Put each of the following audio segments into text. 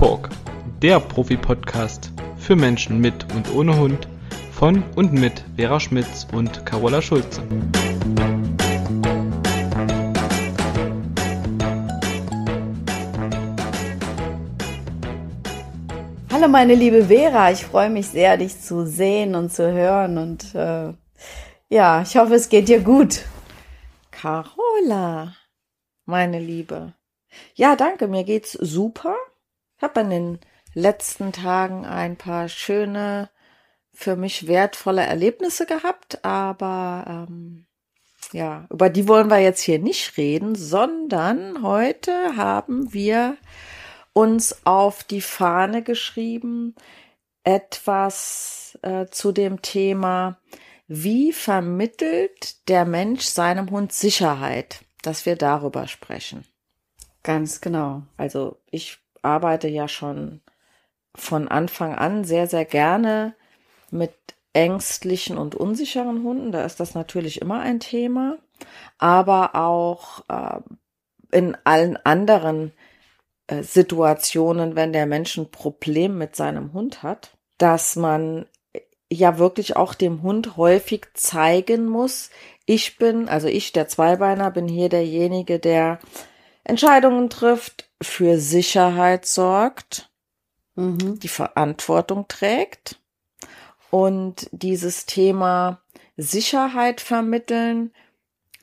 Talk, der Profi-Podcast für Menschen mit und ohne Hund von und mit Vera Schmitz und Carola Schulze. Hallo meine liebe Vera, ich freue mich sehr, dich zu sehen und zu hören und äh, ja, ich hoffe, es geht dir gut. Carola, meine Liebe. Ja, danke, mir geht's super. Ich habe in den letzten Tagen ein paar schöne, für mich wertvolle Erlebnisse gehabt, aber ähm, ja, über die wollen wir jetzt hier nicht reden, sondern heute haben wir uns auf die Fahne geschrieben, etwas äh, zu dem Thema, wie vermittelt der Mensch seinem Hund Sicherheit, dass wir darüber sprechen. Ganz genau. Also ich arbeite ja schon von Anfang an sehr, sehr gerne mit ängstlichen und unsicheren Hunden. Da ist das natürlich immer ein Thema. Aber auch äh, in allen anderen äh, Situationen, wenn der Mensch ein Problem mit seinem Hund hat, dass man ja wirklich auch dem Hund häufig zeigen muss, ich bin, also ich, der Zweibeiner, bin hier derjenige, der Entscheidungen trifft, für Sicherheit sorgt, mhm. die Verantwortung trägt und dieses Thema Sicherheit vermitteln,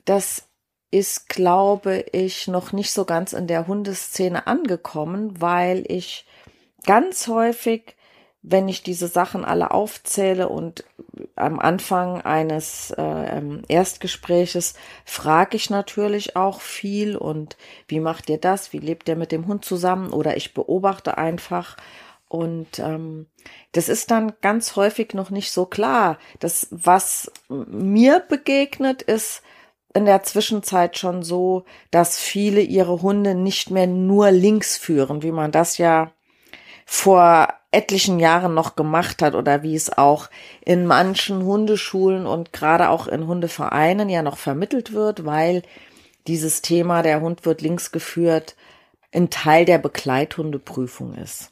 das ist, glaube ich, noch nicht so ganz in der Hundeszene angekommen, weil ich ganz häufig wenn ich diese Sachen alle aufzähle und am Anfang eines äh, ähm, Erstgespräches frage ich natürlich auch viel und wie macht ihr das? Wie lebt ihr mit dem Hund zusammen? Oder ich beobachte einfach. Und ähm, das ist dann ganz häufig noch nicht so klar. Das, was mir begegnet, ist in der Zwischenzeit schon so, dass viele ihre Hunde nicht mehr nur links führen, wie man das ja vor etlichen Jahren noch gemacht hat oder wie es auch in manchen Hundeschulen und gerade auch in Hundevereinen ja noch vermittelt wird, weil dieses Thema, der Hund wird links geführt, ein Teil der Begleithundeprüfung ist.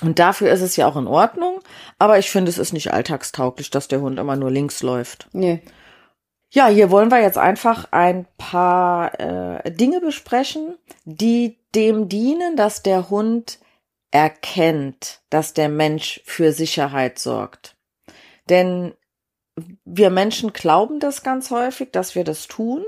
Und dafür ist es ja auch in Ordnung, aber ich finde, es ist nicht alltagstauglich, dass der Hund immer nur links läuft. Nee. Ja, hier wollen wir jetzt einfach ein paar äh, Dinge besprechen, die dem dienen, dass der Hund erkennt, dass der Mensch für Sicherheit sorgt. Denn wir Menschen glauben das ganz häufig, dass wir das tun,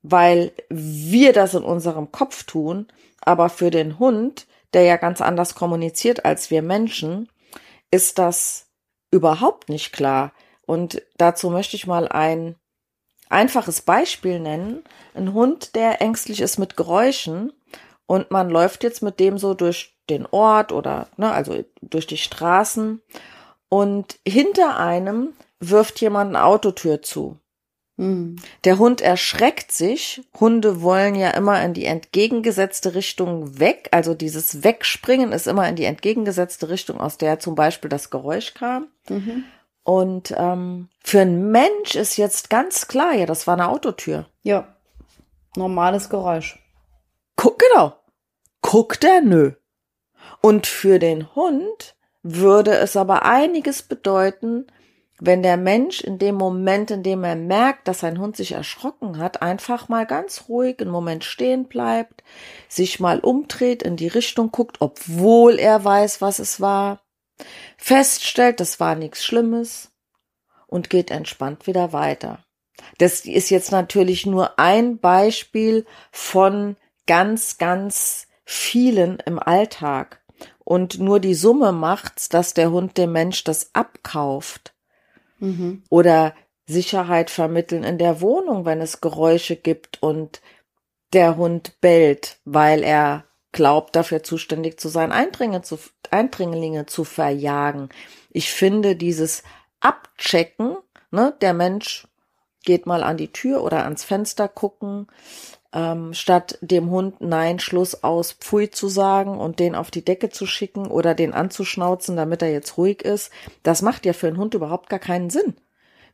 weil wir das in unserem Kopf tun, aber für den Hund, der ja ganz anders kommuniziert als wir Menschen, ist das überhaupt nicht klar. Und dazu möchte ich mal ein einfaches Beispiel nennen. Ein Hund, der ängstlich ist mit Geräuschen und man läuft jetzt mit dem so durch den Ort oder ne, also durch die Straßen und hinter einem wirft jemand eine Autotür zu. Mhm. Der Hund erschreckt sich. Hunde wollen ja immer in die entgegengesetzte Richtung weg. Also dieses Wegspringen ist immer in die entgegengesetzte Richtung, aus der zum Beispiel das Geräusch kam. Mhm. Und ähm, für einen Mensch ist jetzt ganz klar, ja, das war eine Autotür. Ja, normales Geräusch. Guck, genau. Guckt er? Nö. Und für den Hund würde es aber einiges bedeuten, wenn der Mensch in dem Moment, in dem er merkt, dass sein Hund sich erschrocken hat, einfach mal ganz ruhig einen Moment stehen bleibt, sich mal umdreht, in die Richtung guckt, obwohl er weiß, was es war, feststellt, das war nichts Schlimmes und geht entspannt wieder weiter. Das ist jetzt natürlich nur ein Beispiel von ganz, ganz vielen im Alltag und nur die Summe macht's, dass der Hund dem Mensch das abkauft. Mhm. Oder Sicherheit vermitteln in der Wohnung, wenn es Geräusche gibt und der Hund bellt, weil er glaubt, dafür zuständig zu sein, zu, Eindringlinge zu verjagen. Ich finde dieses Abchecken, ne, der Mensch geht mal an die Tür oder ans Fenster gucken, ähm, statt dem Hund Nein, Schluss aus, Pfui zu sagen und den auf die Decke zu schicken oder den anzuschnauzen, damit er jetzt ruhig ist, das macht ja für einen Hund überhaupt gar keinen Sinn.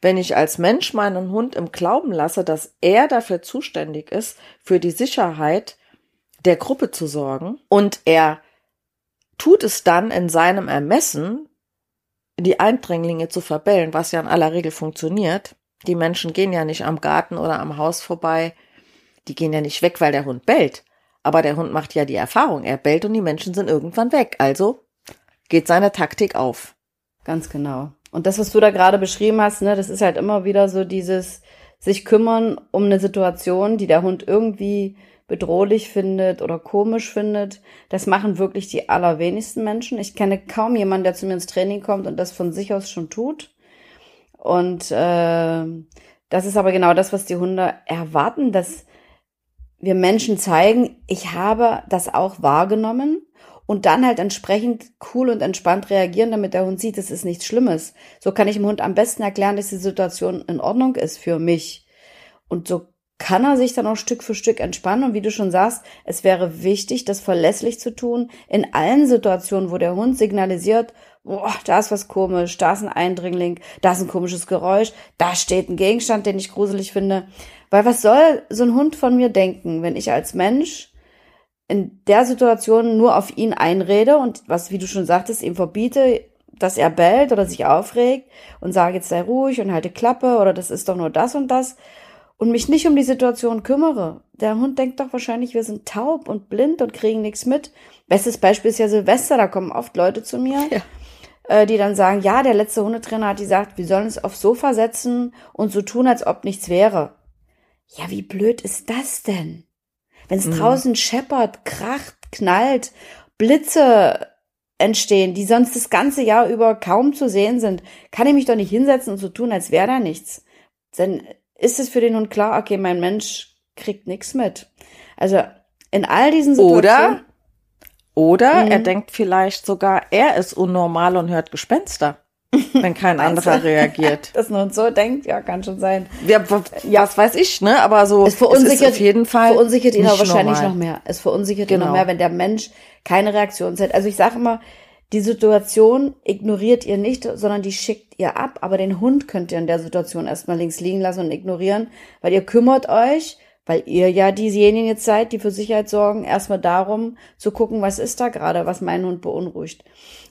Wenn ich als Mensch meinen Hund im Glauben lasse, dass er dafür zuständig ist, für die Sicherheit der Gruppe zu sorgen und er tut es dann in seinem Ermessen, die Eindringlinge zu verbellen, was ja in aller Regel funktioniert. Die Menschen gehen ja nicht am Garten oder am Haus vorbei. Die gehen ja nicht weg, weil der Hund bellt. Aber der Hund macht ja die Erfahrung, er bellt und die Menschen sind irgendwann weg. Also geht seine Taktik auf. Ganz genau. Und das, was du da gerade beschrieben hast, ne, das ist halt immer wieder so dieses sich kümmern um eine Situation, die der Hund irgendwie bedrohlich findet oder komisch findet. Das machen wirklich die allerwenigsten Menschen. Ich kenne kaum jemanden, der zu mir ins Training kommt und das von sich aus schon tut. Und äh, das ist aber genau das, was die Hunde erwarten, dass wir Menschen zeigen, ich habe das auch wahrgenommen und dann halt entsprechend cool und entspannt reagieren, damit der Hund sieht, es ist nichts Schlimmes. So kann ich dem Hund am besten erklären, dass die Situation in Ordnung ist für mich. Und so kann er sich dann auch Stück für Stück entspannen. Und wie du schon sagst, es wäre wichtig, das verlässlich zu tun in allen Situationen, wo der Hund signalisiert, boah, da ist was komisch, da ist ein Eindringling, da ist ein komisches Geräusch, da steht ein Gegenstand, den ich gruselig finde. Weil was soll so ein Hund von mir denken, wenn ich als Mensch in der Situation nur auf ihn einrede und was, wie du schon sagtest, ihm verbiete, dass er bellt oder sich aufregt und sage, jetzt sei ruhig und halte Klappe oder das ist doch nur das und das und mich nicht um die Situation kümmere. Der Hund denkt doch wahrscheinlich, wir sind taub und blind und kriegen nichts mit. Bestes Beispiel ist ja Silvester, da kommen oft Leute zu mir, ja. äh, die dann sagen, ja, der letzte Hundetrainer hat gesagt, wir sollen uns aufs Sofa setzen und so tun, als ob nichts wäre. Ja, wie blöd ist das denn? Wenn es mhm. draußen scheppert, kracht, knallt, Blitze entstehen, die sonst das ganze Jahr über kaum zu sehen sind, kann ich mich doch nicht hinsetzen und so tun, als wäre da nichts. Dann ist es für den Hund klar, okay, mein Mensch kriegt nichts mit. Also in all diesen Situationen. Oder, oder mhm. er denkt vielleicht sogar, er ist unnormal und hört Gespenster. Wenn kein anderer reagiert. Dass man so denkt, ja, kann schon sein. Ja, ja, was weiß ich, ne? Aber so es verunsichert, es auf jeden Fall verunsichert ihn aber wahrscheinlich normal. noch mehr. Es verunsichert genau. ihn noch genau. mehr, wenn der Mensch keine Reaktion zeigt. Also ich sage immer, die Situation ignoriert ihr nicht, sondern die schickt ihr ab. Aber den Hund könnt ihr in der Situation erstmal links liegen lassen und ignorieren, weil ihr kümmert euch, weil ihr ja diejenigen jetzt seid, die für Sicherheit sorgen, erstmal darum zu gucken, was ist da gerade, was meinen Hund beunruhigt.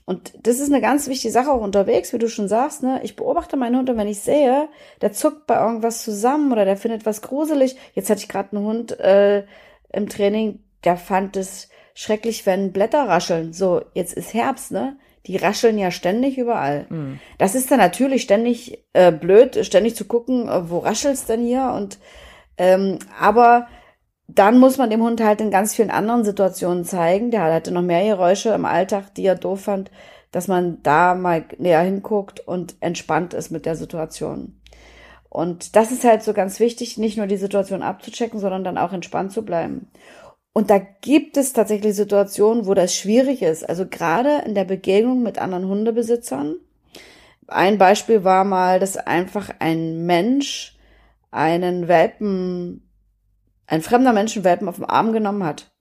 Und das ist eine ganz wichtige Sache auch unterwegs, wie du schon sagst, ne? Ich beobachte meinen Hund und wenn ich sehe, der zuckt bei irgendwas zusammen oder der findet was gruselig. Jetzt hatte ich gerade einen Hund äh, im Training, der fand es schrecklich, wenn Blätter rascheln. So, jetzt ist Herbst, ne? Die rascheln ja ständig überall. Mhm. Das ist dann natürlich ständig äh, blöd, ständig zu gucken, äh, wo raschelt's denn hier? Und ähm, aber dann muss man dem Hund halt in ganz vielen anderen Situationen zeigen. Der hatte noch mehr Geräusche im Alltag, die er doof fand, dass man da mal näher hinguckt und entspannt ist mit der Situation. Und das ist halt so ganz wichtig, nicht nur die Situation abzuchecken, sondern dann auch entspannt zu bleiben. Und da gibt es tatsächlich Situationen, wo das schwierig ist. Also gerade in der Begegnung mit anderen Hundebesitzern. Ein Beispiel war mal, dass einfach ein Mensch einen Welpen ein fremder Mensch einen Welpen auf den Arm genommen hat.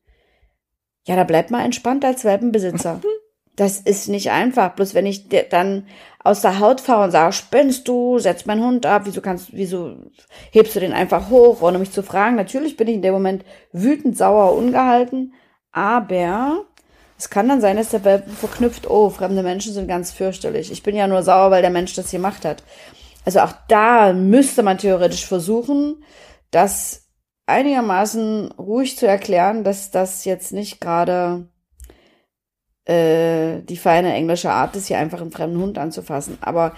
Ja, da bleibt man entspannt als Welpenbesitzer. Das ist nicht einfach. Bloß wenn ich dann aus der Haut fahre und sage, spinnst du, setz meinen Hund ab, wieso kannst, wieso hebst du den einfach hoch, ohne mich zu fragen? Natürlich bin ich in dem Moment wütend, sauer, ungehalten. Aber es kann dann sein, dass der Welpen verknüpft, oh, fremde Menschen sind ganz fürchterlich. Ich bin ja nur sauer, weil der Mensch das gemacht hat. Also auch da müsste man theoretisch versuchen, dass einigermaßen ruhig zu erklären, dass das jetzt nicht gerade äh, die feine englische Art ist, hier einfach einen fremden Hund anzufassen. Aber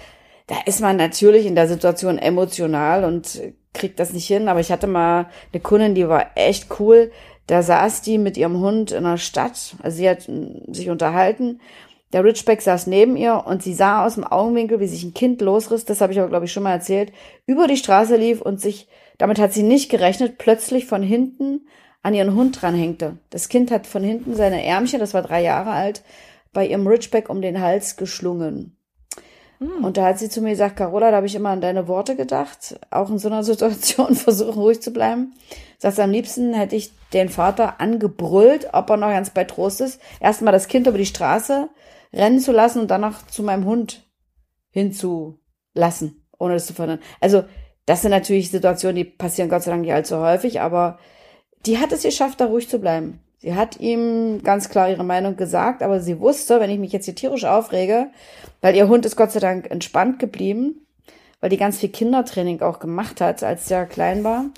da ist man natürlich in der Situation emotional und kriegt das nicht hin. Aber ich hatte mal eine Kundin, die war echt cool. Da saß die mit ihrem Hund in der Stadt. Also sie hat sich unterhalten. Der Ridgeback saß neben ihr und sie sah aus dem Augenwinkel, wie sich ein Kind losriss. Das habe ich aber, glaube ich, schon mal erzählt. Über die Straße lief und sich damit hat sie nicht gerechnet, plötzlich von hinten an ihren Hund dranhängte. Das Kind hat von hinten seine Ärmchen, das war drei Jahre alt, bei ihrem Ridgeback um den Hals geschlungen. Hm. Und da hat sie zu mir gesagt, Carola, da habe ich immer an deine Worte gedacht, auch in so einer Situation versuchen ruhig zu bleiben. Sagt am liebsten hätte ich den Vater angebrüllt, ob er noch ganz bei Trost ist, erstmal das Kind über die Straße rennen zu lassen und dann noch zu meinem Hund hinzulassen, ohne das zu verhindern. Also das sind natürlich Situationen, die passieren Gott sei Dank nicht allzu häufig, aber die hat es geschafft, da ruhig zu bleiben. Sie hat ihm ganz klar ihre Meinung gesagt, aber sie wusste, wenn ich mich jetzt hier tierisch aufrege, weil ihr Hund ist Gott sei Dank entspannt geblieben, weil die ganz viel Kindertraining auch gemacht hat, als der klein war.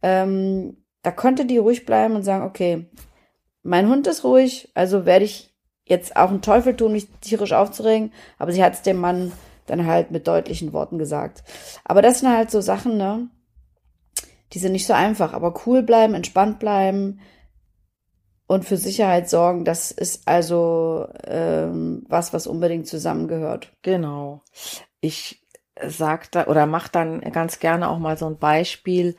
Ähm, da konnte die ruhig bleiben und sagen, okay, mein Hund ist ruhig, also werde ich jetzt auch einen Teufel tun, mich tierisch aufzuregen. Aber sie hat es dem Mann dann halt mit deutlichen Worten gesagt. Aber das sind halt so Sachen, ne? Die sind nicht so einfach, aber cool bleiben, entspannt bleiben und für Sicherheit sorgen, das ist also ähm, was, was unbedingt zusammengehört. Genau. Ich sag da oder mach dann ganz gerne auch mal so ein Beispiel.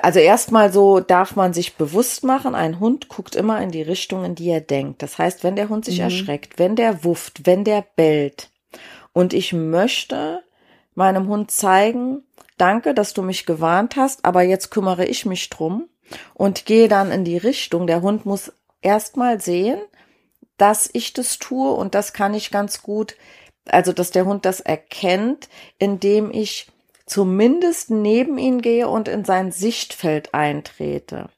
Also erstmal so darf man sich bewusst machen, ein Hund guckt immer in die Richtung, in die er denkt. Das heißt, wenn der Hund sich mhm. erschreckt, wenn der wufft, wenn der bellt und ich möchte meinem Hund zeigen, danke, dass du mich gewarnt hast, aber jetzt kümmere ich mich drum und gehe dann in die Richtung. Der Hund muss erstmal sehen, dass ich das tue und das kann ich ganz gut, also dass der Hund das erkennt, indem ich zumindest neben ihn gehe und in sein Sichtfeld eintrete.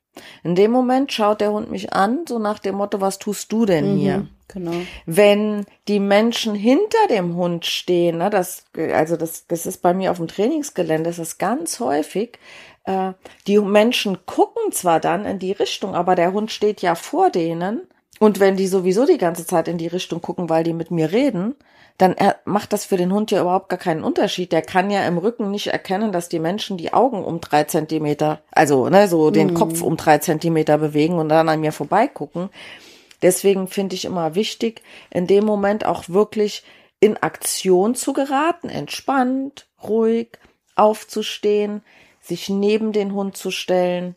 In dem Moment schaut der Hund mich an, so nach dem Motto, was tust du denn mhm, hier? Genau. Wenn die Menschen hinter dem Hund stehen, ne, das, also das, das ist bei mir auf dem Trainingsgelände, das ist ganz häufig, äh, die Menschen gucken zwar dann in die Richtung, aber der Hund steht ja vor denen. Und wenn die sowieso die ganze Zeit in die Richtung gucken, weil die mit mir reden, dann macht das für den Hund ja überhaupt gar keinen Unterschied. Der kann ja im Rücken nicht erkennen, dass die Menschen die Augen um drei Zentimeter, also ne, so den mhm. Kopf um drei Zentimeter bewegen und dann an mir vorbeigucken. Deswegen finde ich immer wichtig, in dem Moment auch wirklich in Aktion zu geraten, entspannt, ruhig aufzustehen, sich neben den Hund zu stellen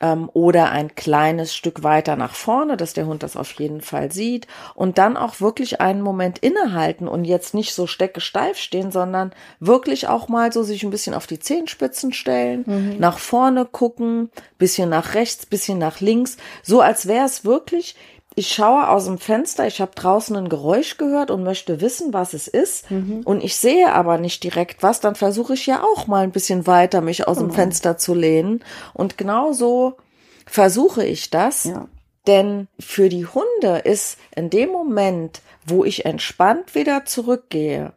ähm, oder ein kleines Stück weiter nach vorne, dass der Hund das auf jeden Fall sieht und dann auch wirklich einen Moment innehalten und jetzt nicht so stecke steif stehen, sondern wirklich auch mal so sich ein bisschen auf die Zehenspitzen stellen, mhm. nach vorne gucken, bisschen nach rechts, bisschen nach links, so als wäre es wirklich ich schaue aus dem Fenster, ich habe draußen ein Geräusch gehört und möchte wissen, was es ist. Mhm. Und ich sehe aber nicht direkt was, dann versuche ich ja auch mal ein bisschen weiter mich aus mhm. dem Fenster zu lehnen. Und genau so versuche ich das. Ja. Denn für die Hunde ist in dem Moment, wo ich entspannt wieder zurückgehe,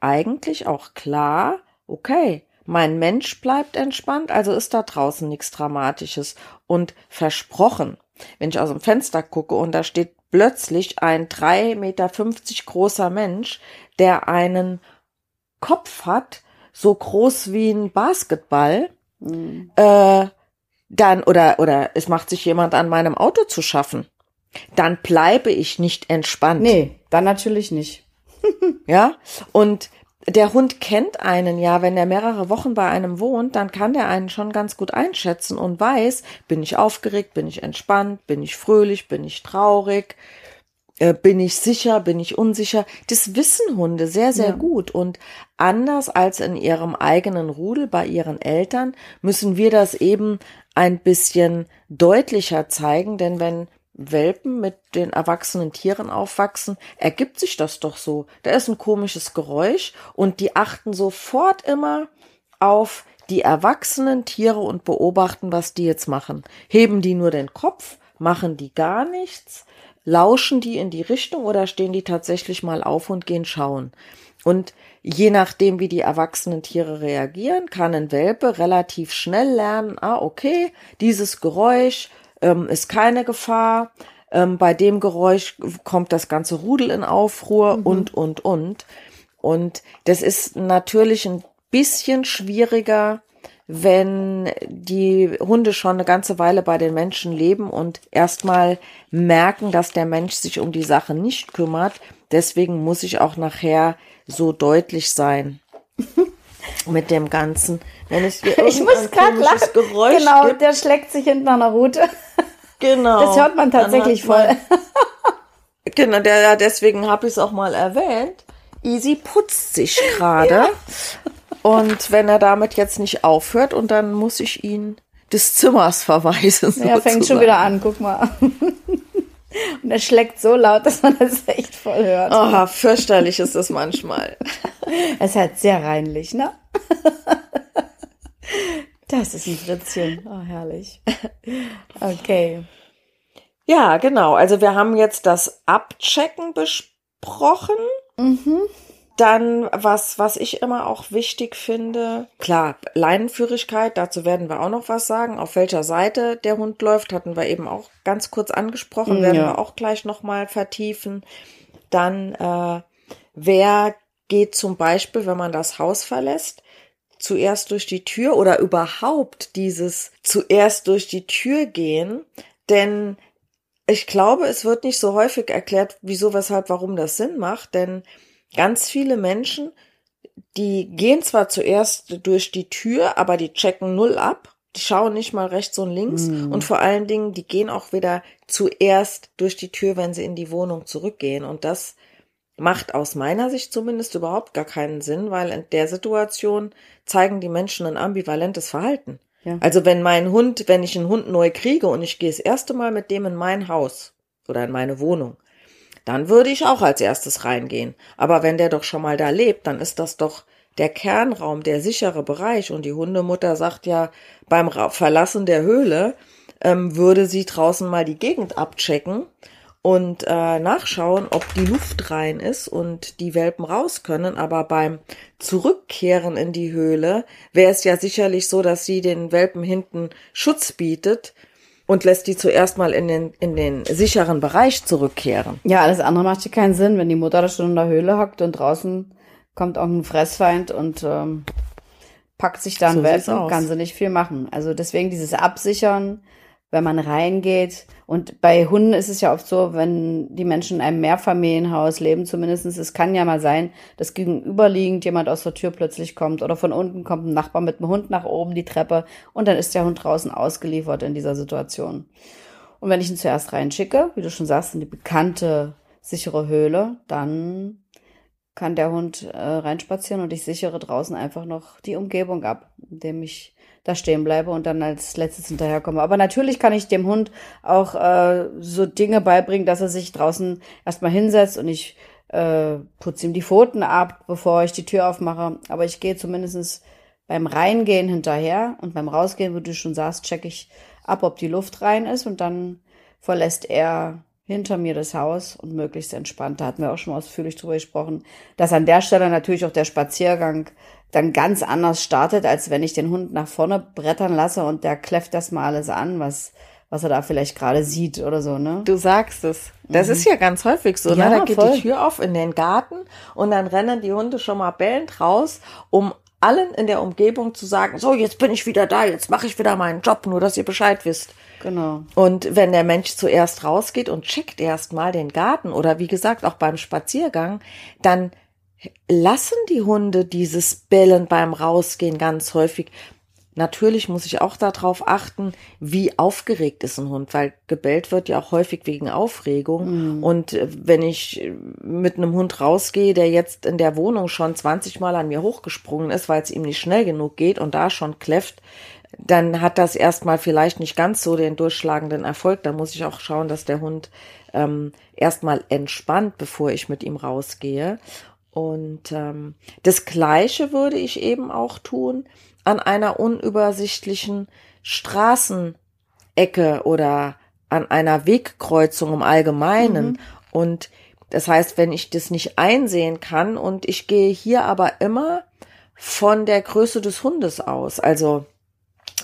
eigentlich auch klar, okay, mein Mensch bleibt entspannt, also ist da draußen nichts Dramatisches und versprochen wenn ich aus dem Fenster gucke und da steht plötzlich ein drei Meter fünfzig großer Mensch, der einen Kopf hat, so groß wie ein Basketball, mhm. äh, dann oder oder es macht sich jemand an meinem Auto zu schaffen, dann bleibe ich nicht entspannt. Nee, dann natürlich nicht. ja, und der Hund kennt einen ja, wenn er mehrere Wochen bei einem wohnt, dann kann der einen schon ganz gut einschätzen und weiß, bin ich aufgeregt, bin ich entspannt, bin ich fröhlich, bin ich traurig, äh, bin ich sicher, bin ich unsicher. Das wissen Hunde sehr, sehr ja. gut und anders als in ihrem eigenen Rudel bei ihren Eltern müssen wir das eben ein bisschen deutlicher zeigen, denn wenn Welpen mit den erwachsenen Tieren aufwachsen, ergibt sich das doch so. Da ist ein komisches Geräusch und die achten sofort immer auf die erwachsenen Tiere und beobachten, was die jetzt machen. Heben die nur den Kopf, machen die gar nichts, lauschen die in die Richtung oder stehen die tatsächlich mal auf und gehen schauen. Und je nachdem, wie die erwachsenen Tiere reagieren, kann ein Welpe relativ schnell lernen, ah, okay, dieses Geräusch ähm, ist keine Gefahr. Ähm, bei dem Geräusch kommt das ganze Rudel in Aufruhr mhm. und, und, und. Und das ist natürlich ein bisschen schwieriger, wenn die Hunde schon eine ganze Weile bei den Menschen leben und erstmal merken, dass der Mensch sich um die Sache nicht kümmert. Deswegen muss ich auch nachher so deutlich sein. mit dem Ganzen. Wenn es ich muss gerade lachen. Geräusch genau, gibt, der schlägt sich hinten an der Route. Genau. Das hört man tatsächlich voll. genau, der, deswegen habe ich es auch mal erwähnt. Easy putzt sich gerade. Ja. Und wenn er damit jetzt nicht aufhört, und dann muss ich ihn des Zimmers verweisen. Ja, fängt schon wieder an, guck mal. Und er schlägt so laut, dass man das echt voll hört. Aha, fürchterlich ist das manchmal. Es ist halt sehr reinlich, ne? Das ist ein Fritzchen. Oh, herrlich. Okay. Ja, genau. Also wir haben jetzt das Abchecken besprochen. Mhm. Dann, was, was ich immer auch wichtig finde, klar, Leinenführigkeit, dazu werden wir auch noch was sagen. Auf welcher Seite der Hund läuft, hatten wir eben auch ganz kurz angesprochen, mm, werden ja. wir auch gleich nochmal vertiefen. Dann, äh, wer geht zum Beispiel, wenn man das Haus verlässt, zuerst durch die Tür oder überhaupt dieses zuerst durch die Tür gehen, denn ich glaube, es wird nicht so häufig erklärt, wieso, weshalb, warum das Sinn macht, denn ganz viele Menschen, die gehen zwar zuerst durch die Tür, aber die checken null ab. Die schauen nicht mal rechts und links. Mm. Und vor allen Dingen, die gehen auch wieder zuerst durch die Tür, wenn sie in die Wohnung zurückgehen. Und das macht aus meiner Sicht zumindest überhaupt gar keinen Sinn, weil in der Situation zeigen die Menschen ein ambivalentes Verhalten. Ja. Also wenn mein Hund, wenn ich einen Hund neu kriege und ich gehe das erste Mal mit dem in mein Haus oder in meine Wohnung, dann würde ich auch als erstes reingehen. Aber wenn der doch schon mal da lebt, dann ist das doch der Kernraum, der sichere Bereich. Und die Hundemutter sagt ja, beim Verlassen der Höhle ähm, würde sie draußen mal die Gegend abchecken und äh, nachschauen, ob die Luft rein ist und die Welpen raus können. Aber beim Zurückkehren in die Höhle wäre es ja sicherlich so, dass sie den Welpen hinten Schutz bietet und lässt die zuerst mal in den, in den sicheren Bereich zurückkehren. Ja, alles andere macht ja keinen Sinn, wenn die Mutter da schon in der Höhle hockt und draußen kommt auch ein Fressfeind und ähm, packt sich dann so Welpen, kann sie nicht viel machen. Also deswegen dieses Absichern, wenn man reingeht. Und bei Hunden ist es ja oft so, wenn die Menschen in einem Mehrfamilienhaus leben, zumindestens, es kann ja mal sein, dass gegenüberliegend jemand aus der Tür plötzlich kommt oder von unten kommt ein Nachbar mit dem Hund nach oben die Treppe und dann ist der Hund draußen ausgeliefert in dieser Situation. Und wenn ich ihn zuerst reinschicke, wie du schon sagst, in die bekannte sichere Höhle, dann kann der Hund äh, reinspazieren und ich sichere draußen einfach noch die Umgebung ab, indem ich da stehen bleibe und dann als letztes hinterherkomme. Aber natürlich kann ich dem Hund auch äh, so Dinge beibringen, dass er sich draußen erstmal hinsetzt und ich äh, putze ihm die Pfoten ab, bevor ich die Tür aufmache. Aber ich gehe zumindestens beim Reingehen hinterher und beim Rausgehen, wo du schon sagst, check ich ab, ob die Luft rein ist und dann verlässt er hinter mir das Haus und möglichst entspannt. Da hatten wir auch schon ausführlich drüber gesprochen, dass an der Stelle natürlich auch der Spaziergang dann ganz anders startet, als wenn ich den Hund nach vorne brettern lasse und der kläfft das mal alles an, was was er da vielleicht gerade sieht oder so, ne? Du sagst es. Das mhm. ist ja ganz häufig so, ne? ja, ne? Da geht voll. die Tür auf in den Garten und dann rennen die Hunde schon mal bellend raus, um allen in der Umgebung zu sagen, so, jetzt bin ich wieder da, jetzt mache ich wieder meinen Job, nur dass ihr Bescheid wisst. Genau. Und wenn der Mensch zuerst rausgeht und checkt erst mal den Garten oder wie gesagt auch beim Spaziergang, dann lassen die Hunde dieses Bellen beim Rausgehen ganz häufig. Natürlich muss ich auch darauf achten, wie aufgeregt ist ein Hund, weil gebellt wird ja auch häufig wegen Aufregung. Mhm. Und äh, wenn ich mit einem Hund rausgehe, der jetzt in der Wohnung schon 20 Mal an mir hochgesprungen ist, weil es ihm nicht schnell genug geht und da schon kläfft, dann hat das erstmal vielleicht nicht ganz so den durchschlagenden Erfolg. Da muss ich auch schauen, dass der Hund ähm, erstmal entspannt, bevor ich mit ihm rausgehe. Und ähm, das Gleiche würde ich eben auch tun an einer unübersichtlichen Straßenecke oder an einer Wegkreuzung im Allgemeinen. Mhm. Und das heißt, wenn ich das nicht einsehen kann und ich gehe hier aber immer von der Größe des Hundes aus, also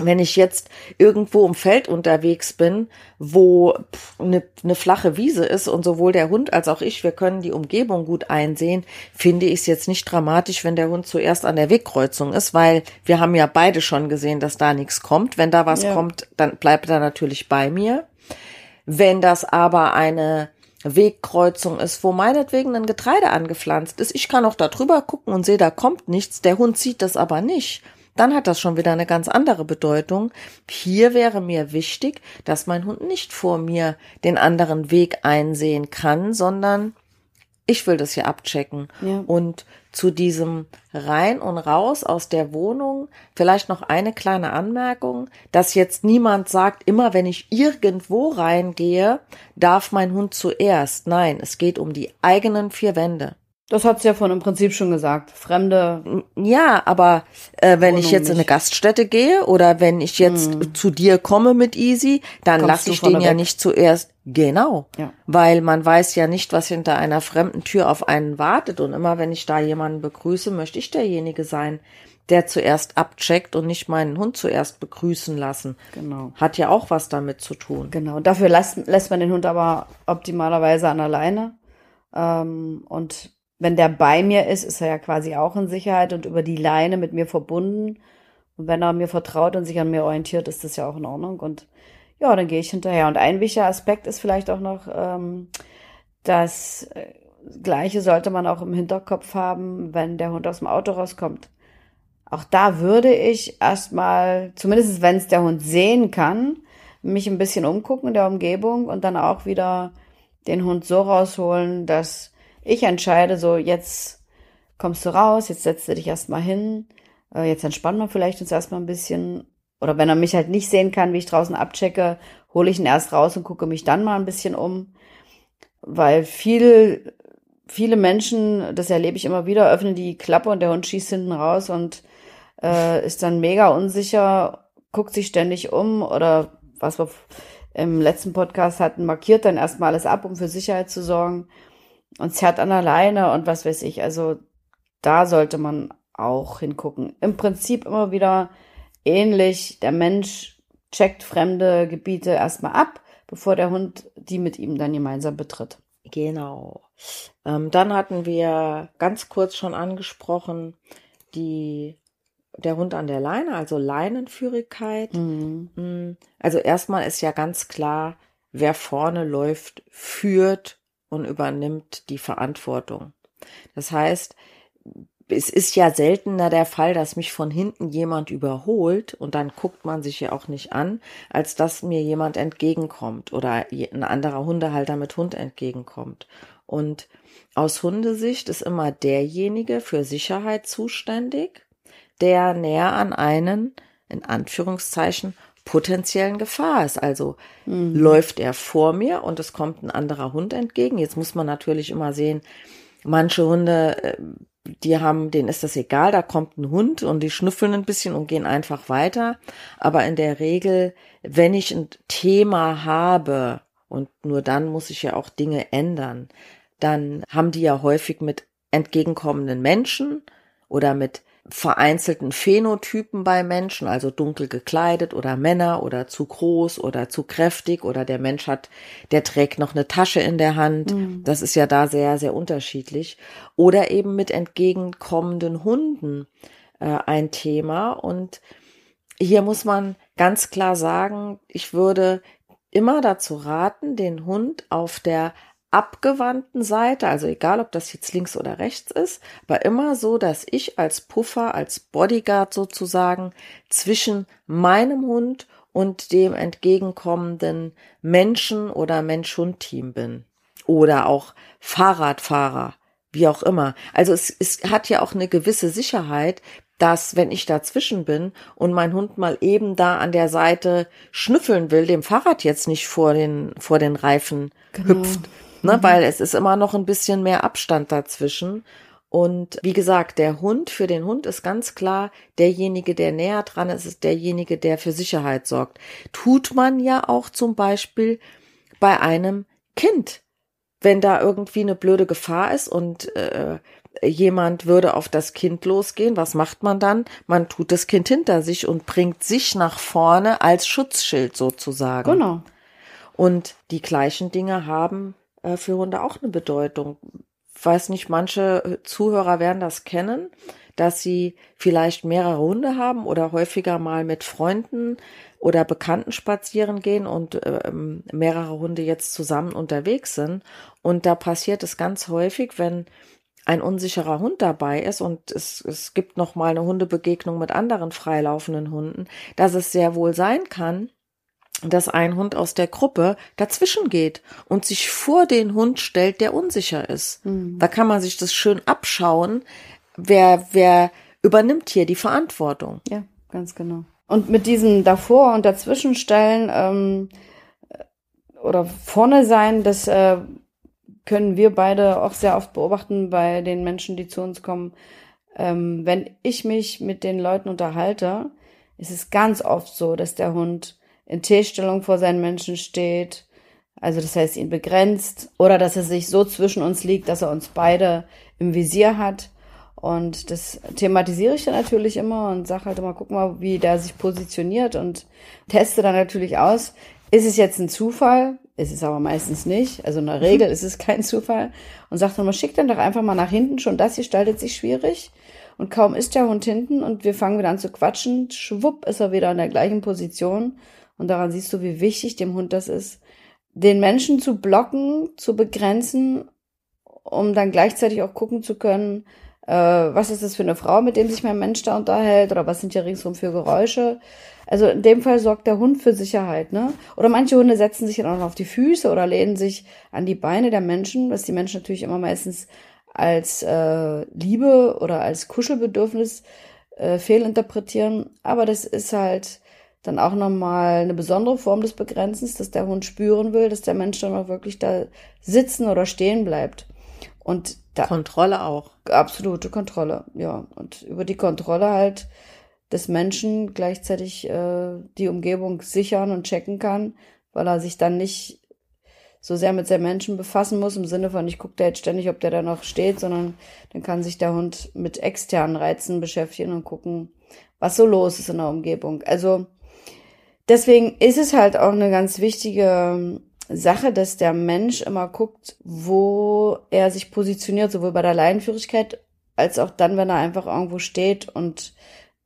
wenn ich jetzt irgendwo im Feld unterwegs bin, wo eine, eine, flache Wiese ist und sowohl der Hund als auch ich, wir können die Umgebung gut einsehen, finde ich es jetzt nicht dramatisch, wenn der Hund zuerst an der Wegkreuzung ist, weil wir haben ja beide schon gesehen, dass da nichts kommt. Wenn da was ja. kommt, dann bleibt er natürlich bei mir. Wenn das aber eine Wegkreuzung ist, wo meinetwegen ein Getreide angepflanzt ist, ich kann auch da drüber gucken und sehe, da kommt nichts, der Hund sieht das aber nicht dann hat das schon wieder eine ganz andere Bedeutung. Hier wäre mir wichtig, dass mein Hund nicht vor mir den anderen Weg einsehen kann, sondern ich will das hier abchecken. Ja. Und zu diesem rein und raus aus der Wohnung vielleicht noch eine kleine Anmerkung, dass jetzt niemand sagt, immer wenn ich irgendwo reingehe, darf mein Hund zuerst. Nein, es geht um die eigenen vier Wände. Das hat sie ja von im Prinzip schon gesagt. Fremde. Ja, aber äh, wenn ich jetzt in eine Gaststätte gehe oder wenn ich jetzt hm. zu dir komme mit Easy, dann lasse ich den ja weg. nicht zuerst. Genau. Ja. Weil man weiß ja nicht, was hinter einer fremden Tür auf einen wartet. Und immer wenn ich da jemanden begrüße, möchte ich derjenige sein, der zuerst abcheckt und nicht meinen Hund zuerst begrüßen lassen. Genau. Hat ja auch was damit zu tun. Genau. Dafür lässt, lässt man den Hund aber optimalerweise an alleine. Ähm, und wenn der bei mir ist, ist er ja quasi auch in Sicherheit und über die Leine mit mir verbunden. Und wenn er mir vertraut und sich an mir orientiert, ist das ja auch in Ordnung. Und ja, dann gehe ich hinterher. Und ein wichtiger Aspekt ist vielleicht auch noch, ähm, das äh, Gleiche sollte man auch im Hinterkopf haben, wenn der Hund aus dem Auto rauskommt. Auch da würde ich erstmal, zumindest wenn es der Hund sehen kann, mich ein bisschen umgucken in der Umgebung und dann auch wieder den Hund so rausholen, dass ich entscheide so, jetzt kommst du raus, jetzt setzt du dich erstmal hin, äh, jetzt entspannen wir vielleicht uns erstmal ein bisschen. Oder wenn er mich halt nicht sehen kann, wie ich draußen abchecke, hole ich ihn erst raus und gucke mich dann mal ein bisschen um. Weil viel, viele Menschen, das erlebe ich immer wieder, öffnen die Klappe und der Hund schießt hinten raus und äh, ist dann mega unsicher, guckt sich ständig um oder was wir im letzten Podcast hatten, markiert dann erstmal alles ab, um für Sicherheit zu sorgen und zerrt an alleine und was weiß ich. Also da sollte man auch hingucken. Im Prinzip immer wieder ähnlich. Der Mensch checkt fremde Gebiete erstmal ab, bevor der Hund die mit ihm dann gemeinsam betritt. Genau. Ähm, dann hatten wir ganz kurz schon angesprochen, die der Hund an der Leine, also Leinenführigkeit. Mhm. Mm, also erstmal ist ja ganz klar, wer vorne läuft, führt und übernimmt die Verantwortung. Das heißt, es ist ja seltener der Fall, dass mich von hinten jemand überholt und dann guckt man sich ja auch nicht an, als dass mir jemand entgegenkommt oder ein anderer Hundehalter mit Hund entgegenkommt. Und aus Hundesicht ist immer derjenige für Sicherheit zuständig, der näher an einen, in Anführungszeichen, potenziellen Gefahr ist. Also mhm. läuft er vor mir und es kommt ein anderer Hund entgegen. Jetzt muss man natürlich immer sehen, manche Hunde, äh, die haben, denen ist das egal, da kommt ein Hund und die schnüffeln ein bisschen und gehen einfach weiter. Aber in der Regel, wenn ich ein Thema habe, und nur dann muss ich ja auch Dinge ändern, dann haben die ja häufig mit entgegenkommenden Menschen oder mit vereinzelten Phänotypen bei Menschen, also dunkel gekleidet oder Männer oder zu groß oder zu kräftig oder der Mensch hat, der trägt noch eine Tasche in der Hand. Mhm. Das ist ja da sehr, sehr unterschiedlich. Oder eben mit entgegenkommenden Hunden äh, ein Thema. Und hier muss man ganz klar sagen, ich würde immer dazu raten, den Hund auf der abgewandten Seite, also egal ob das jetzt links oder rechts ist, aber immer so, dass ich als Puffer, als Bodyguard sozusagen zwischen meinem Hund und dem entgegenkommenden Menschen oder Mensch-Hund-Team bin. Oder auch Fahrradfahrer, wie auch immer. Also es, es hat ja auch eine gewisse Sicherheit, dass wenn ich dazwischen bin und mein Hund mal eben da an der Seite schnüffeln will, dem Fahrrad jetzt nicht vor den, vor den Reifen genau. hüpft, ne, mhm. weil es ist immer noch ein bisschen mehr Abstand dazwischen. Und wie gesagt, der Hund, für den Hund ist ganz klar, derjenige, der näher dran ist, ist derjenige, der für Sicherheit sorgt. Tut man ja auch zum Beispiel bei einem Kind. Wenn da irgendwie eine blöde Gefahr ist und äh, jemand würde auf das Kind losgehen, was macht man dann? Man tut das Kind hinter sich und bringt sich nach vorne als Schutzschild sozusagen. Genau. Und die gleichen Dinge haben äh, für Hunde auch eine Bedeutung. Weiß nicht, manche Zuhörer werden das kennen, dass sie vielleicht mehrere Hunde haben oder häufiger mal mit Freunden oder Bekannten spazieren gehen und ähm, mehrere Hunde jetzt zusammen unterwegs sind. Und da passiert es ganz häufig, wenn ein unsicherer Hund dabei ist und es, es gibt noch mal eine Hundebegegnung mit anderen freilaufenden Hunden, dass es sehr wohl sein kann, dass ein Hund aus der Gruppe dazwischen geht und sich vor den Hund stellt, der unsicher ist. Mhm. Da kann man sich das schön abschauen, wer, wer übernimmt hier die Verantwortung. Ja, ganz genau. Und mit diesem davor und dazwischen stellen ähm, oder vorne sein, das äh, können wir beide auch sehr oft beobachten bei den Menschen, die zu uns kommen. Ähm, wenn ich mich mit den Leuten unterhalte, ist es ganz oft so, dass der Hund in T-Stellung vor seinen Menschen steht, also das heißt ihn begrenzt, oder dass er sich so zwischen uns liegt, dass er uns beide im Visier hat. Und das thematisiere ich dann natürlich immer und sage halt immer, guck mal, wie der sich positioniert und teste dann natürlich aus, ist es jetzt ein Zufall? Ist es aber meistens nicht. Also in der Regel ist es kein Zufall. Und sagt dann mal, schick dann doch einfach mal nach hinten. Schon das gestaltet sich schwierig. Und kaum ist der Hund hinten und wir fangen wieder an zu quatschen, schwupp ist er wieder in der gleichen Position. Und daran siehst du, wie wichtig dem Hund das ist, den Menschen zu blocken, zu begrenzen, um dann gleichzeitig auch gucken zu können, äh, was ist das für eine Frau, mit dem sich mein Mensch da unterhält oder was sind hier ringsum für Geräusche. Also in dem Fall sorgt der Hund für Sicherheit, ne? Oder manche Hunde setzen sich dann auch noch auf die Füße oder lehnen sich an die Beine der Menschen, was die Menschen natürlich immer meistens als äh, Liebe oder als Kuschelbedürfnis äh, fehlinterpretieren. Aber das ist halt dann auch nochmal eine besondere Form des Begrenzens, dass der Hund spüren will, dass der Mensch dann auch wirklich da sitzen oder stehen bleibt. Und da, Kontrolle auch. Absolute Kontrolle, ja. Und über die Kontrolle halt des Menschen gleichzeitig äh, die Umgebung sichern und checken kann, weil er sich dann nicht so sehr mit seinem Menschen befassen muss, im Sinne von, ich gucke da jetzt ständig, ob der da noch steht, sondern dann kann sich der Hund mit externen Reizen beschäftigen und gucken, was so los ist in der Umgebung. Also deswegen ist es halt auch eine ganz wichtige Sache, dass der Mensch immer guckt, wo er sich positioniert, sowohl bei der Leinenführigkeit als auch dann, wenn er einfach irgendwo steht und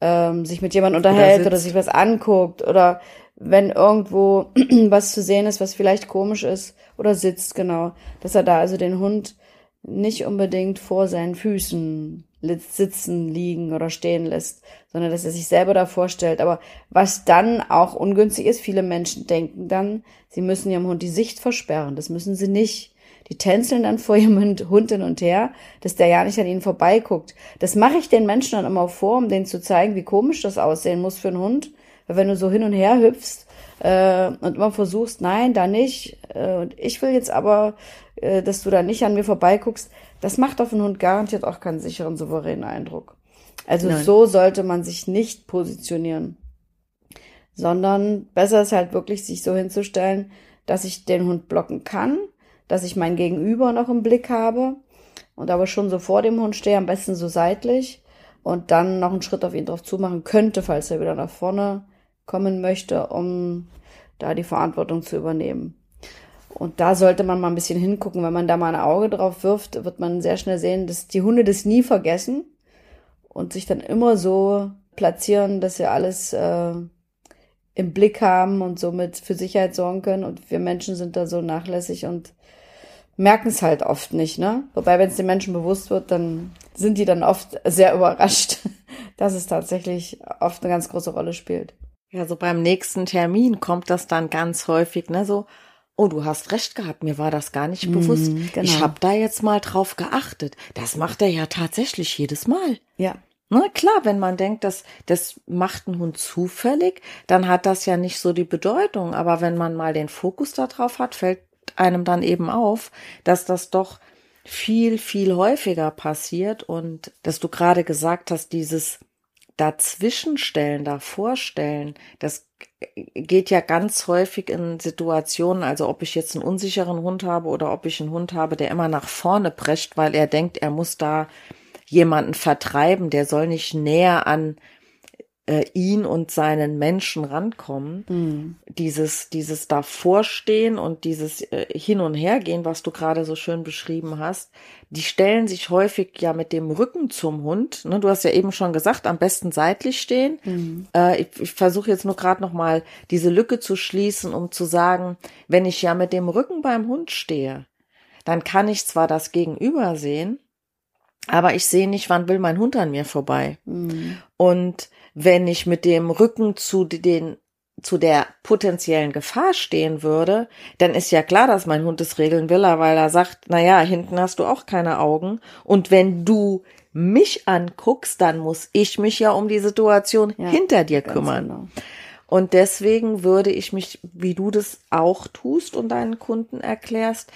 ähm, sich mit jemandem unterhält oder, oder sich was anguckt oder wenn irgendwo was zu sehen ist, was vielleicht komisch ist oder sitzt, genau, dass er da also den Hund nicht unbedingt vor seinen Füßen sitzen, liegen oder stehen lässt, sondern dass er sich selber da vorstellt. Aber was dann auch ungünstig ist, viele Menschen denken dann, sie müssen ihrem Hund die Sicht versperren. Das müssen sie nicht. Die tänzeln dann vor ihrem Hund hin und her, dass der ja nicht an ihnen vorbeiguckt. Das mache ich den Menschen dann immer vor, um denen zu zeigen, wie komisch das aussehen muss für einen Hund. Weil wenn du so hin und her hüpfst äh, und immer versuchst, nein, da nicht, äh, und ich will jetzt aber, äh, dass du da nicht an mir vorbeiguckst, das macht auf einen Hund garantiert auch keinen sicheren, souveränen Eindruck. Also nein. so sollte man sich nicht positionieren. Sondern besser ist halt wirklich, sich so hinzustellen, dass ich den Hund blocken kann, dass ich mein Gegenüber noch im Blick habe und aber schon so vor dem Hund stehe, am besten so seitlich und dann noch einen Schritt auf ihn drauf zumachen könnte, falls er wieder nach vorne kommen möchte, um da die Verantwortung zu übernehmen. Und da sollte man mal ein bisschen hingucken. Wenn man da mal ein Auge drauf wirft, wird man sehr schnell sehen, dass die Hunde das nie vergessen und sich dann immer so platzieren, dass sie alles äh, im Blick haben und somit für Sicherheit sorgen können. Und wir Menschen sind da so nachlässig und merken es halt oft nicht, ne? Wobei, wenn es den Menschen bewusst wird, dann sind die dann oft sehr überrascht, dass es tatsächlich oft eine ganz große Rolle spielt. Ja, so beim nächsten Termin kommt das dann ganz häufig, ne? So, oh, du hast recht gehabt, mir war das gar nicht mm, bewusst. Genau. Ich habe da jetzt mal drauf geachtet. Das macht er ja tatsächlich jedes Mal. Ja. Na klar, wenn man denkt, dass das macht ein Hund zufällig, dann hat das ja nicht so die Bedeutung. Aber wenn man mal den Fokus darauf hat, fällt einem dann eben auf, dass das doch viel, viel häufiger passiert und dass du gerade gesagt hast, dieses dazwischenstellen, davorstellen, das geht ja ganz häufig in Situationen, also ob ich jetzt einen unsicheren Hund habe oder ob ich einen Hund habe, der immer nach vorne prescht, weil er denkt, er muss da jemanden vertreiben, der soll nicht näher an äh, ihn und seinen Menschen rankommen. Mhm. Dieses, dieses davorstehen und dieses äh, Hin- und Hergehen, was du gerade so schön beschrieben hast, die stellen sich häufig ja mit dem Rücken zum Hund. Ne, du hast ja eben schon gesagt, am besten seitlich stehen. Mhm. Äh, ich ich versuche jetzt nur gerade noch mal diese Lücke zu schließen, um zu sagen, wenn ich ja mit dem Rücken beim Hund stehe, dann kann ich zwar das Gegenüber sehen, aber ich sehe nicht, wann will mein Hund an mir vorbei. Mhm. Und wenn ich mit dem Rücken zu den zu der potenziellen Gefahr stehen würde, dann ist ja klar, dass mein Hund es regeln will, weil er sagt, na ja, hinten hast du auch keine Augen. Und wenn du mich anguckst, dann muss ich mich ja um die Situation ja, hinter dir kümmern. Genau. Und deswegen würde ich mich, wie du das auch tust und deinen Kunden erklärst,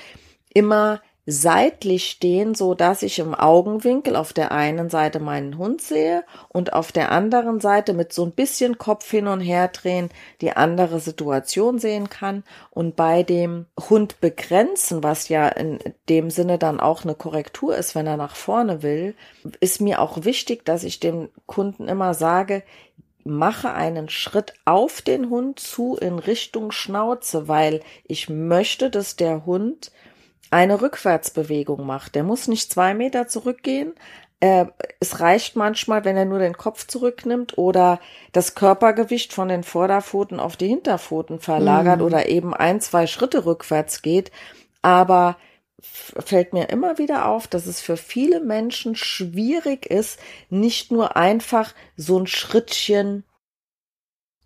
immer seitlich stehen, so dass ich im Augenwinkel auf der einen Seite meinen Hund sehe und auf der anderen Seite mit so ein bisschen Kopf hin und her drehen die andere Situation sehen kann und bei dem Hund begrenzen, was ja in dem Sinne dann auch eine Korrektur ist, wenn er nach vorne will, ist mir auch wichtig, dass ich dem Kunden immer sage, mache einen Schritt auf den Hund zu in Richtung Schnauze, weil ich möchte, dass der Hund eine Rückwärtsbewegung macht. Der muss nicht zwei Meter zurückgehen. Äh, es reicht manchmal, wenn er nur den Kopf zurücknimmt oder das Körpergewicht von den Vorderpfoten auf die Hinterpfoten verlagert mhm. oder eben ein, zwei Schritte rückwärts geht. Aber fällt mir immer wieder auf, dass es für viele Menschen schwierig ist, nicht nur einfach so ein Schrittchen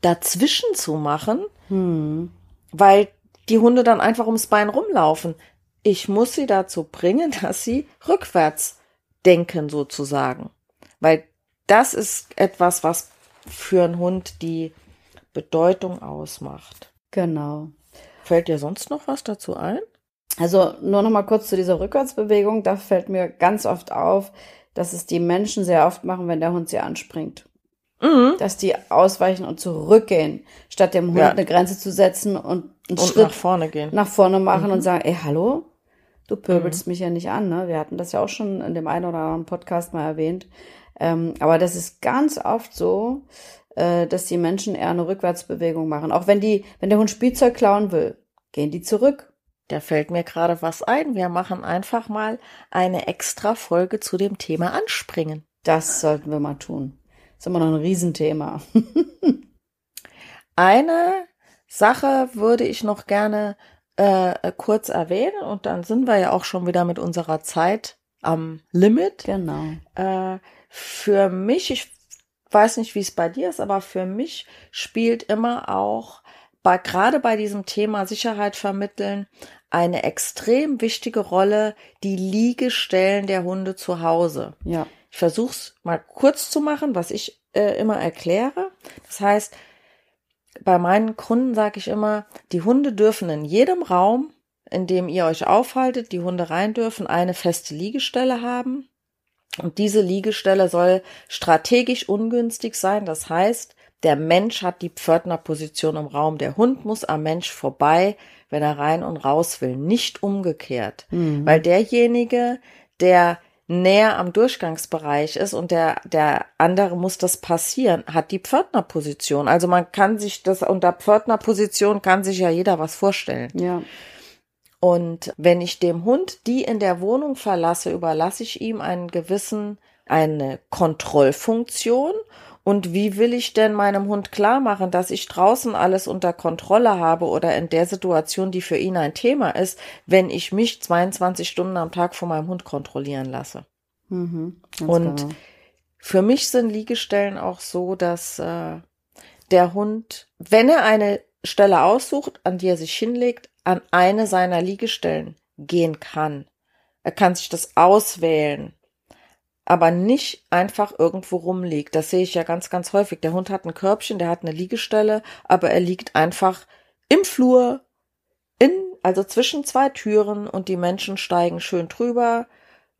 dazwischen zu machen, hm. weil die Hunde dann einfach ums Bein rumlaufen ich muss sie dazu bringen, dass sie rückwärts denken sozusagen. Weil das ist etwas, was für einen Hund die Bedeutung ausmacht. Genau. Fällt dir sonst noch was dazu ein? Also nur noch mal kurz zu dieser Rückwärtsbewegung. Da fällt mir ganz oft auf, dass es die Menschen sehr oft machen, wenn der Hund sie anspringt. Mhm. Dass die ausweichen und zurückgehen, statt dem Hund ja. eine Grenze zu setzen und einen und Schritt nach vorne gehen. Nach vorne machen mhm. und sagen, ey, hallo, Du pöbelst mhm. mich ja nicht an, ne? Wir hatten das ja auch schon in dem einen oder anderen Podcast mal erwähnt. Ähm, aber das ist ganz oft so, äh, dass die Menschen eher eine Rückwärtsbewegung machen. Auch wenn die, wenn der Hund Spielzeug klauen will, gehen die zurück. Da fällt mir gerade was ein. Wir machen einfach mal eine extra Folge zu dem Thema Anspringen. Das sollten wir mal tun. Das ist immer noch ein Riesenthema. eine Sache würde ich noch gerne äh, kurz erwähnen und dann sind wir ja auch schon wieder mit unserer Zeit am Limit. Genau. Äh, für mich, ich weiß nicht, wie es bei dir ist, aber für mich spielt immer auch bei, gerade bei diesem Thema Sicherheit vermitteln eine extrem wichtige Rolle die Liegestellen der Hunde zu Hause. Ja. Ich versuche es mal kurz zu machen, was ich äh, immer erkläre. Das heißt, bei meinen Kunden sage ich immer, die Hunde dürfen in jedem Raum, in dem ihr euch aufhaltet, die Hunde rein dürfen, eine feste Liegestelle haben. Und diese Liegestelle soll strategisch ungünstig sein. Das heißt, der Mensch hat die Pförtnerposition im Raum. Der Hund muss am Mensch vorbei, wenn er rein und raus will. Nicht umgekehrt. Mhm. Weil derjenige, der näher am Durchgangsbereich ist und der, der andere muss das passieren, hat die Pförtnerposition. Also man kann sich das unter Pförtnerposition kann sich ja jeder was vorstellen. Ja. Und wenn ich dem Hund die in der Wohnung verlasse, überlasse ich ihm einen gewissen, eine Kontrollfunktion und wie will ich denn meinem Hund klar machen, dass ich draußen alles unter Kontrolle habe oder in der Situation, die für ihn ein Thema ist, wenn ich mich 22 Stunden am Tag von meinem Hund kontrollieren lasse? Mhm, und genau. für mich sind Liegestellen auch so, dass äh, der Hund, wenn er eine Stelle aussucht, an die er sich hinlegt, an eine seiner Liegestellen gehen kann. Er kann sich das auswählen aber nicht einfach irgendwo rumliegt. Das sehe ich ja ganz, ganz häufig. Der Hund hat ein Körbchen, der hat eine Liegestelle, aber er liegt einfach im Flur, in, also zwischen zwei Türen und die Menschen steigen schön drüber,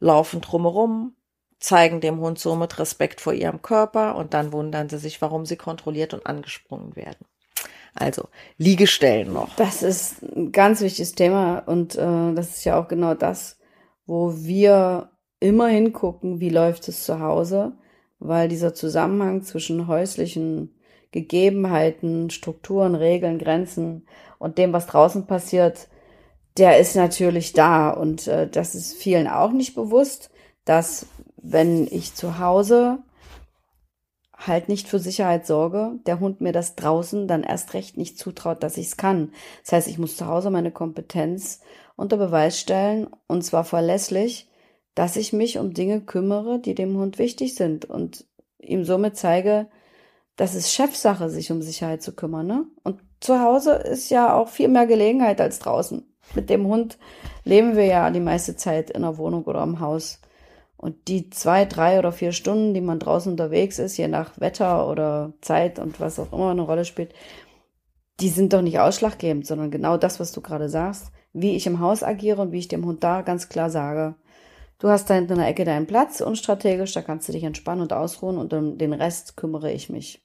laufen drumherum, zeigen dem Hund somit Respekt vor ihrem Körper und dann wundern sie sich, warum sie kontrolliert und angesprungen werden. Also Liegestellen noch. Das ist ein ganz wichtiges Thema und äh, das ist ja auch genau das, wo wir immer hingucken, wie läuft es zu Hause, weil dieser Zusammenhang zwischen häuslichen Gegebenheiten, Strukturen, Regeln, Grenzen und dem, was draußen passiert, der ist natürlich da. Und äh, das ist vielen auch nicht bewusst, dass wenn ich zu Hause halt nicht für Sicherheit sorge, der Hund mir das draußen dann erst recht nicht zutraut, dass ich es kann. Das heißt, ich muss zu Hause meine Kompetenz unter Beweis stellen und zwar verlässlich, dass ich mich um Dinge kümmere, die dem Hund wichtig sind und ihm somit zeige, dass es Chefsache, sich um Sicherheit zu kümmern. Ne? Und zu Hause ist ja auch viel mehr Gelegenheit als draußen. Mit dem Hund leben wir ja die meiste Zeit in der Wohnung oder im Haus. Und die zwei, drei oder vier Stunden, die man draußen unterwegs ist, je nach Wetter oder Zeit und was auch immer eine Rolle spielt, die sind doch nicht ausschlaggebend, sondern genau das, was du gerade sagst, wie ich im Haus agiere und wie ich dem Hund da ganz klar sage, du hast da hinten in der Ecke deinen Platz, unstrategisch, da kannst du dich entspannen und ausruhen und um den Rest kümmere ich mich.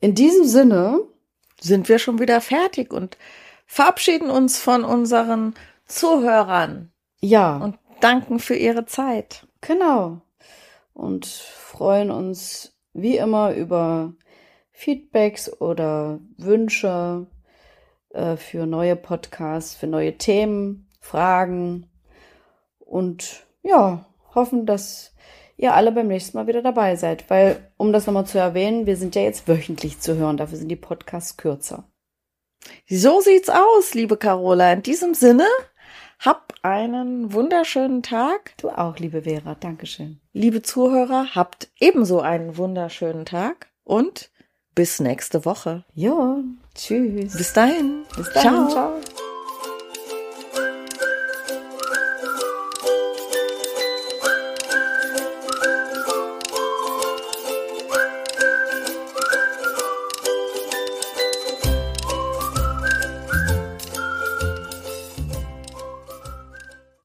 In diesem Sinne sind wir schon wieder fertig und verabschieden uns von unseren Zuhörern. Ja. Und danken für ihre Zeit. Genau. Und freuen uns wie immer über Feedbacks oder Wünsche äh, für neue Podcasts, für neue Themen, Fragen und ja, hoffen, dass ihr alle beim nächsten Mal wieder dabei seid. Weil, um das nochmal zu erwähnen, wir sind ja jetzt wöchentlich zu hören, dafür sind die Podcasts kürzer. So sieht's aus, liebe Carola. In diesem Sinne, hab einen wunderschönen Tag. Du auch, liebe Vera. Dankeschön. Liebe Zuhörer, habt ebenso einen wunderschönen Tag und bis nächste Woche. Ja, tschüss. Bis dahin. Bis dahin. Ciao. ciao.